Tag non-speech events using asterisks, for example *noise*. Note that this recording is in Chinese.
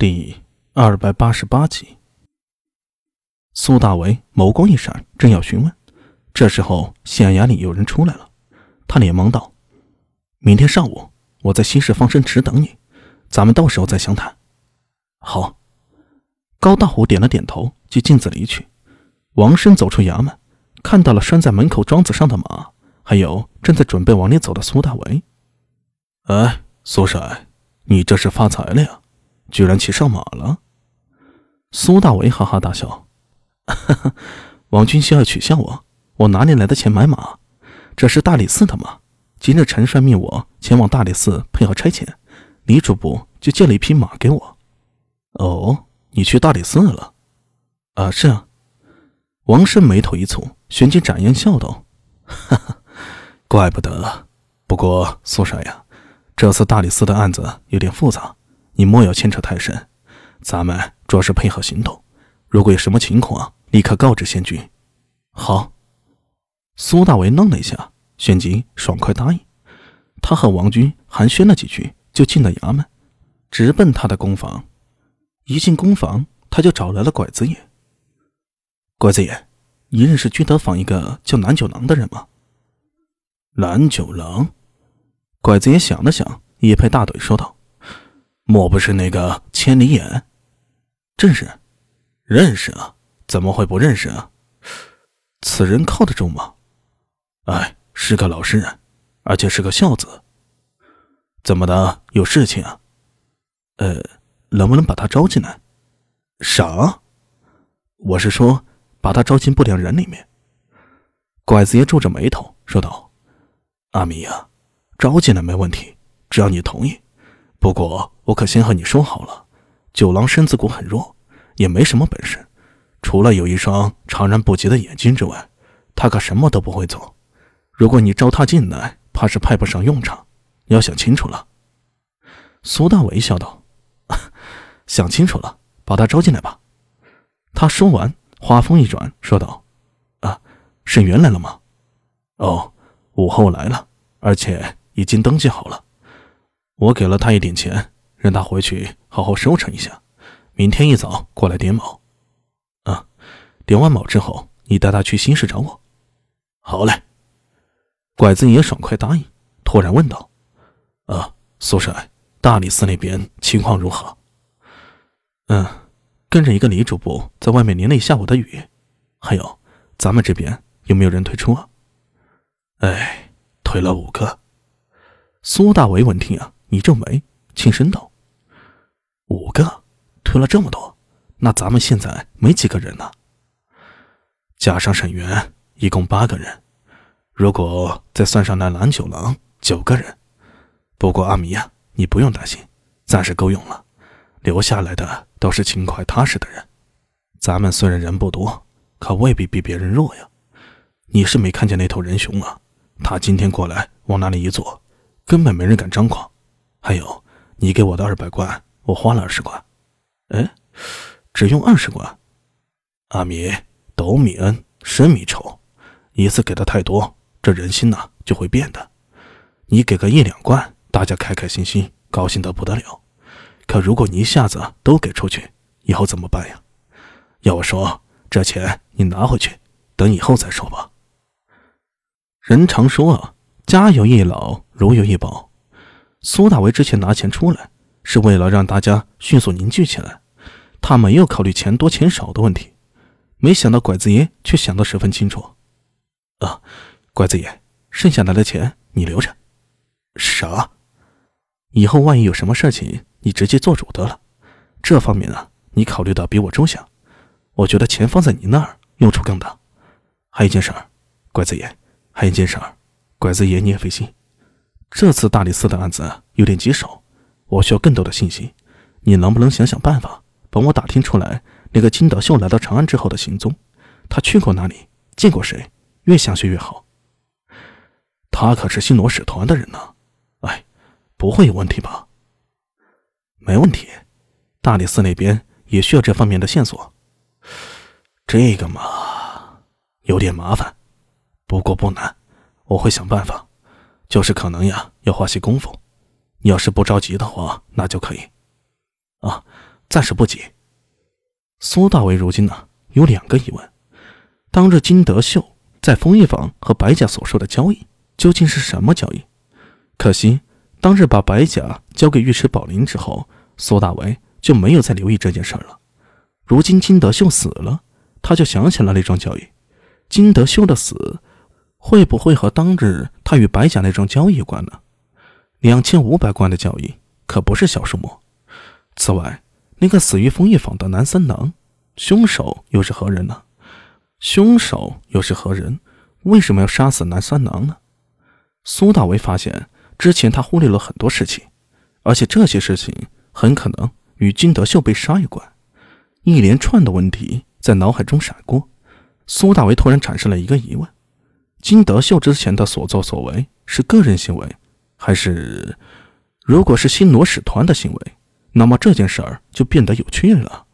第二百八十八集，苏大为眸光一闪，正要询问，这时候县衙里有人出来了，他连忙道：“明天上午我在西市方生池等你，咱们到时候再详谈。”好，高大虎点了点头，就径自离去。王生走出衙门，看到了拴在门口桩子上的马，还有正在准备往里走的苏大为。哎，苏帅，你这是发财了呀？居然骑上马了！苏大为哈哈大笑：“哈哈，王军需要取笑我，我哪里来的钱买马？这是大理寺的马。今日陈帅命我前往大理寺配合差遣，李主簿就借了一匹马给我。哦，你去大理寺了？啊，是啊。”王胜眉头一蹙，旋即展颜笑道：“哈哈，怪不得。不过苏帅呀，这次大理寺的案子有点复杂。”你莫要牵扯太深，咱们主要是配合行动。如果有什么情况，立刻告知仙君。好。苏大为愣了一下，旋即爽快答应。他和王军寒暄了几句，就进了衙门，直奔他的公房。一进公房，他就找来了拐子爷。拐子爷，你认识君德坊一个叫南九郎的人吗？南九郎。拐子爷想了想，一拍大腿说道。莫不是那个千里眼？正是，认识啊？怎么会不认识啊？此人靠得住吗？哎，是个老实人，而且是个孝子。怎么的？有事情啊？呃，能不能把他招进来？啥？我是说，把他招进不良人里面。拐子爷皱着眉头说道：“阿米呀，招进来没问题，只要你同意。”不过，我可先和你说好了，九郎身子骨很弱，也没什么本事，除了有一双常人不及的眼睛之外，他可什么都不会做。如果你招他进来，怕是派不上用场，你要想清楚了。苏大伟笑道：“ *laughs* 想清楚了，把他招进来吧。”他说完，话锋一转，说道：“啊，沈源来了吗？”“哦，午后来了，而且已经登记好了。”我给了他一点钱，让他回去好好收成一下，明天一早过来点卯。啊，点完卯之后，你带他去新市找我。好嘞。拐子爷爽快答应，突然问道：“啊，苏帅，大理寺那边情况如何？”嗯，跟着一个李主簿在外面淋了一下午的雨。还有，咱们这边有没有人退出啊？哎，退了五个。苏大为闻听啊。你皱眉，轻声道：“五个，推了这么多，那咱们现在没几个人呢。加上沈源，一共八个人。如果再算上那蓝九郎，九个人。不过阿弥呀，你不用担心，暂时够用了。留下来的都是勤快踏实的人。咱们虽然人不多，可未必比别人弱呀。你是没看见那头人熊啊？他今天过来往那里一坐，根本没人敢张狂。”还有，你给我的二百贯，我花了二十贯。哎，只用二十贯？阿米，斗米恩，深米仇，一次给的太多，这人心呐就会变的。你给个一两贯，大家开开心心，高兴得不得了。可如果你一下子都给出去，以后怎么办呀？要我说，这钱你拿回去，等以后再说吧。人常说啊，家有一老，如有一宝。苏大为之前拿钱出来，是为了让大家迅速凝聚起来，他没有考虑钱多钱少的问题。没想到拐子爷却想得十分清楚。啊，拐子爷，剩下来的钱你留着。啥？以后万一有什么事情，你直接做主得了。这方面啊，你考虑的比我周详。我觉得钱放在你那儿用处更大。还有一件事儿，拐子爷，还有一件事儿，拐子爷你也费心。这次大理寺的案子有点棘手，我需要更多的信息。你能不能想想办法，帮我打听出来那个金德秀来到长安之后的行踪？他去过哪里？见过谁？越详细越好。他可是新罗使团的人呢。哎，不会有问题吧？没问题。大理寺那边也需要这方面的线索。这个嘛，有点麻烦，不过不难，我会想办法。就是可能呀，要花些功夫。你要是不着急的话，那就可以。啊，暂时不急。苏大为如今呢有两个疑问：当日金德秀在丰益坊和白甲所说的交易究竟是什么交易？可惜当日把白甲交给尉迟宝林之后，苏大为就没有再留意这件事了。如今金德秀死了，他就想起了那桩交易。金德秀的死会不会和当日他与白甲那桩交易有关呢？两千五百贯的交易可不是小数目。此外，那个死于枫叶坊的南三郎，凶手又是何人呢？凶手又是何人？为什么要杀死南三郎呢？苏大为发现，之前他忽略了很多事情，而且这些事情很可能与金德秀被杀有关。一连串的问题在脑海中闪过，苏大为突然产生了一个疑问：金德秀之前的所作所为是个人行为，还是如果是新罗使团的行为？那么这件事儿就变得有趣了。